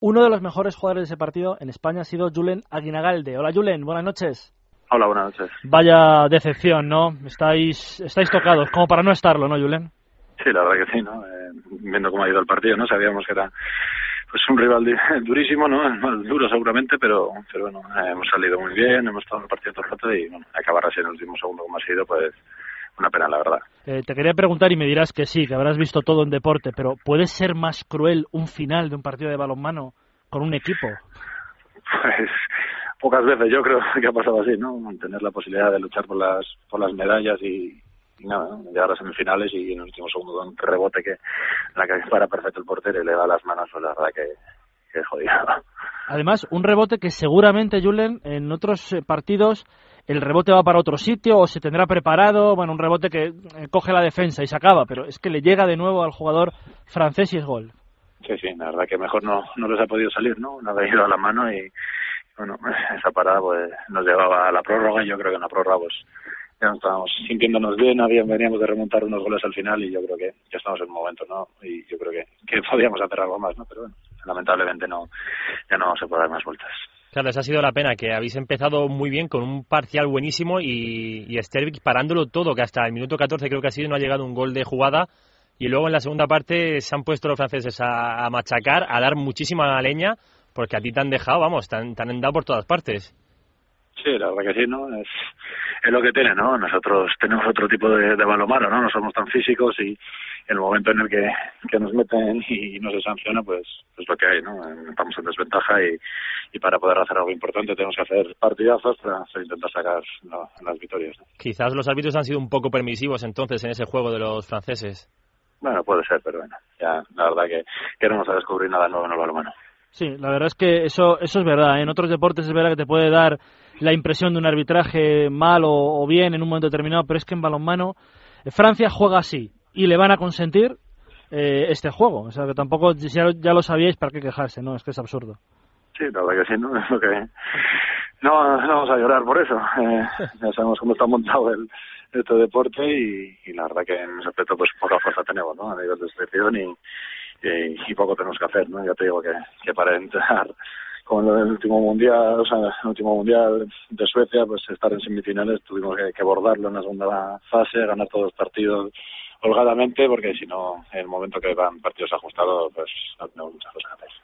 Uno de los mejores jugadores de ese partido en España ha sido Julen Aguinagalde. Hola Julen, buenas noches. Hola, buenas noches. Vaya decepción, ¿no? Estáis, estáis tocados, como para no estarlo, ¿no, Julen? Sí, la verdad que sí, ¿no? Eh, viendo cómo ha ido el partido, ¿no? Sabíamos que era pues un rival durísimo, ¿no? Duro seguramente, pero, pero bueno, eh, hemos salido muy bien, hemos estado en el partido todo el rato y bueno, acabar así en el último segundo como ha sido, pues una pena, la verdad. Eh, te quería preguntar y me dirás que sí, que habrás visto todo en deporte, pero ¿puede ser más cruel un final de un partido de balonmano con un equipo? Pues pocas veces yo creo que ha pasado así, ¿no? Tener la posibilidad de luchar por las por las medallas y, nada, ¿no? llegar a semifinales y en el último segundo un rebote que la que para perfecto el portero y le da las manos, pues la verdad que es jodido. Además, un rebote que seguramente, Julen, en otros eh, partidos el rebote va para otro sitio o se tendrá preparado, bueno, un rebote que eh, coge la defensa y se acaba, pero es que le llega de nuevo al jugador francés y es gol. Sí, sí, la verdad que mejor no, no les ha podido salir, ¿no? No ha ido a la mano y, bueno, esa parada pues nos llevaba a la prórroga y yo creo que en la prórroga pues ya estábamos sintiéndonos bien, veníamos de remontar unos goles al final y yo creo que ya estamos en un momento, ¿no? Y yo creo que, que podíamos hacer algo más, ¿no? Pero bueno, lamentablemente no, ya no se puede dar más vueltas. Claro, esa ha sido la pena, que habéis empezado muy bien con un parcial buenísimo y, y Stervik parándolo todo, que hasta el minuto 14 creo que ha sido, no ha llegado un gol de jugada. Y luego en la segunda parte se han puesto los franceses a, machacar, a dar muchísima leña, porque a ti te han dejado, vamos, te han, te han dado por todas partes. Sí, la verdad que sí, ¿no? Es, es lo que tiene, ¿no? Nosotros tenemos otro tipo de, de balomano, ¿no? No somos tan físicos y, el momento en el que, que nos meten y no se sanciona, pues es pues lo que hay, ¿no? Estamos en desventaja y, y para poder hacer algo importante tenemos que hacer partidazos para, intentar sacar las victorias. Quizás los árbitros han sido un poco permisivos entonces en ese juego de los franceses. Bueno, puede ser, pero bueno, ya la verdad que, que no vamos a descubrir nada nuevo en el balonmano. Sí, la verdad es que eso, eso es verdad. En otros deportes es verdad que te puede dar la impresión de un arbitraje mal o, o bien en un momento determinado, pero es que en balonmano eh, Francia juega así y le van a consentir eh, este juego. O sea, que tampoco, ya, ya lo sabíais, ¿para qué quejarse? No, es que es absurdo. Sí, la verdad que sí, ¿no? Es lo que... No, no vamos a llorar por eso. Eh, ya sabemos cómo está montado el, este deporte y, y, la verdad que en ese aspecto pues poca fuerza tenemos, ¿no? A nivel de selección y, y, y, poco tenemos que hacer, ¿no? Ya te digo que, que para entrar con el último mundial, o sea, el último mundial de Suecia, pues estar en semifinales tuvimos que, que abordarlo en la segunda fase, ganar todos los partidos holgadamente, porque si no, en el momento que van partidos ajustados, pues no tenemos muchas cosas que hacer.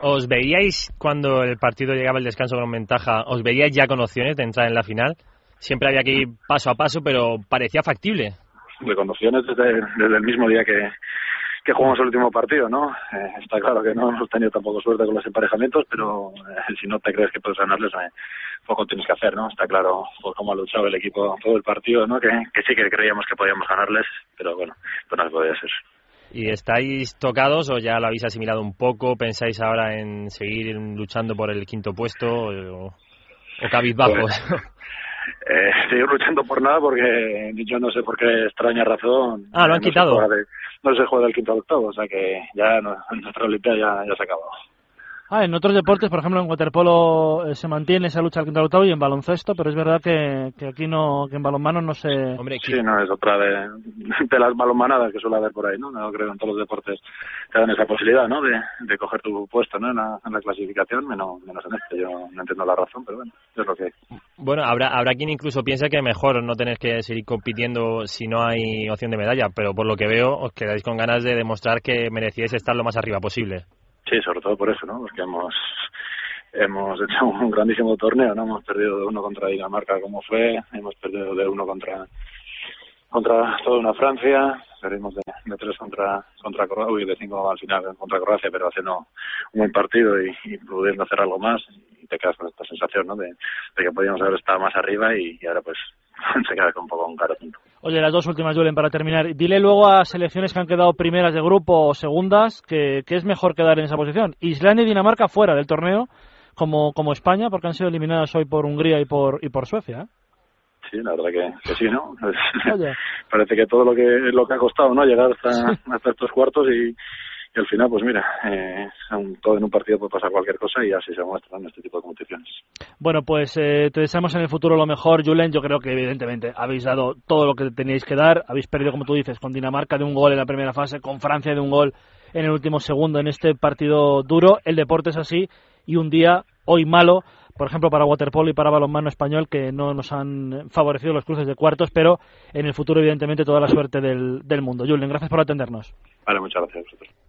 ¿Os veíais cuando el partido llegaba el descanso con ventaja, os veíais ya con opciones de entrar en la final? Siempre había que ir paso a paso, pero parecía factible. De con opciones desde, desde el mismo día que, que jugamos el último partido, ¿no? Eh, está claro que no hemos tenido tampoco suerte con los emparejamientos, pero eh, si no te crees que puedes ganarles, eh, poco tienes que hacer, ¿no? Está claro por cómo ha luchado el equipo todo el partido, ¿no? Que, que sí que creíamos que podíamos ganarles, pero bueno, pues no podía ser. ¿Y estáis tocados o ya lo habéis asimilado un poco? ¿Pensáis ahora en seguir luchando por el quinto puesto o, o cabizbajos? Pues, eh, seguir luchando por nada porque yo no sé por qué extraña razón. Ah, lo han no quitado. Se de, no se juega del quinto al octavo, o sea que ya no, nuestra Olimpiada ya, ya se ha acabado. Ah, en otros deportes, por ejemplo, en waterpolo eh, se mantiene esa lucha al quinto octavo y en baloncesto, pero es verdad que, que aquí no, que en balonmano no se... Hombre, sí, no, es otra de, de las balonmanadas que suele haber por ahí, ¿no? No creo que en todos los deportes te dan esa posibilidad, ¿no? De, de coger tu puesto, ¿no? En la, en la clasificación, menos, menos en este. Yo no entiendo la razón, pero bueno, es lo que Bueno, habrá, habrá quien incluso piensa que mejor no tener que seguir compitiendo si no hay opción de medalla, pero por lo que veo os quedáis con ganas de demostrar que merecíais estar lo más arriba posible. Sí, sobre todo por eso, ¿no? Porque hemos hemos hecho un grandísimo torneo, ¿no? Hemos perdido de uno contra Dinamarca como fue, hemos perdido de uno contra contra toda una Francia, perdimos de, de tres contra contra Croacia, y de cinco al final contra Croacia, pero haciendo un buen partido y, pudiendo hacer algo más y te quedas con esta sensación, ¿no? De, que podíamos haber estado más arriba y ahora pues se queda con un poco un caro punto. Oye, las dos últimas, Julen, para terminar. Dile luego a selecciones que han quedado primeras de grupo o segundas que, que es mejor quedar en esa posición. Islandia y Dinamarca fuera del torneo, como, como España, porque han sido eliminadas hoy por Hungría y por, y por Suecia. ¿eh? Sí, la verdad que, que sí, ¿no? Oye. Parece que todo lo que lo que ha costado, ¿no? Llegar hasta, hasta estos cuartos y, al final, pues mira, eh, todo en un partido puede pasar cualquier cosa y así se muestra en este tipo de competiciones. Bueno, pues eh, te deseamos en el futuro lo mejor, Julen. Yo creo que evidentemente habéis dado todo lo que teníais que dar. Habéis perdido, como tú dices, con Dinamarca de un gol en la primera fase, con Francia de un gol en el último segundo en este partido duro. El deporte es así y un día hoy malo, por ejemplo, para waterpolo y para balonmano español, que no nos han favorecido los cruces de cuartos, pero en el futuro, evidentemente, toda la suerte del, del mundo. Julen, gracias por atendernos. Vale, muchas gracias a vosotros.